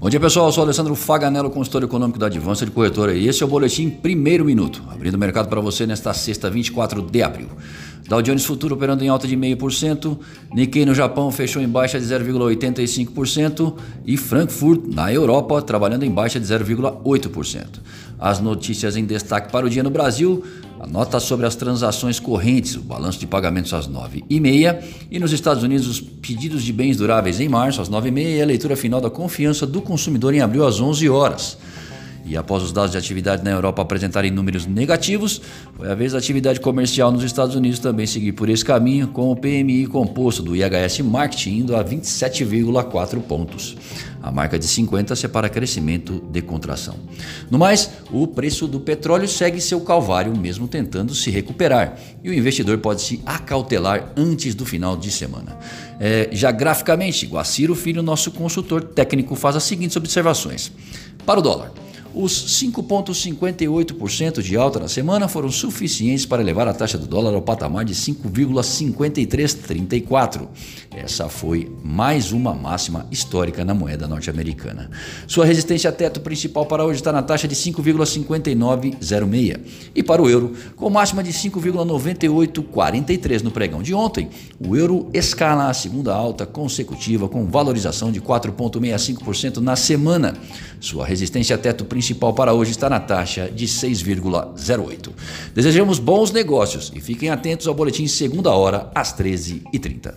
Bom dia pessoal, eu sou Alessandro Faganello, consultor econômico da Advança de Corretora e esse é o Boletim Primeiro Minuto, abrindo o mercado para você nesta sexta 24 de abril. Dow Jones Futuro operando em alta de 0,5%, Nikkei no Japão fechou em baixa de 0,85% e Frankfurt na Europa trabalhando em baixa de 0,8%. As notícias em destaque para o dia no Brasil, a nota sobre as transações correntes, o balanço de pagamentos às 9h30 e nos Estados Unidos os pedidos de bens duráveis em março às 9h30 e a leitura final da confiança do consumidor em abril às 11 horas. E após os dados de atividade na Europa apresentarem números negativos, foi a vez da atividade comercial nos Estados Unidos também seguir por esse caminho, com o PMI composto do IHS Marketing indo a 27,4 pontos. A marca de 50 separa crescimento de contração. No mais, o preço do petróleo segue seu calvário, mesmo tentando se recuperar, e o investidor pode se acautelar antes do final de semana. É, já graficamente, Guaciro Filho, nosso consultor técnico, faz as seguintes observações. Para o dólar. Os 5,58% de alta na semana foram suficientes para levar a taxa do dólar ao patamar de 5,5334. Essa foi mais uma máxima histórica na moeda norte-americana. Sua resistência teto principal para hoje está na taxa de 5,5906. E para o euro, com máxima de 5,9843 no pregão de ontem, o euro escala a segunda alta consecutiva com valorização de 4,65% na semana. Sua resistência teto principal principal para hoje está na taxa de 6,08. Desejamos bons negócios e fiquem atentos ao boletim segunda hora às 13h30.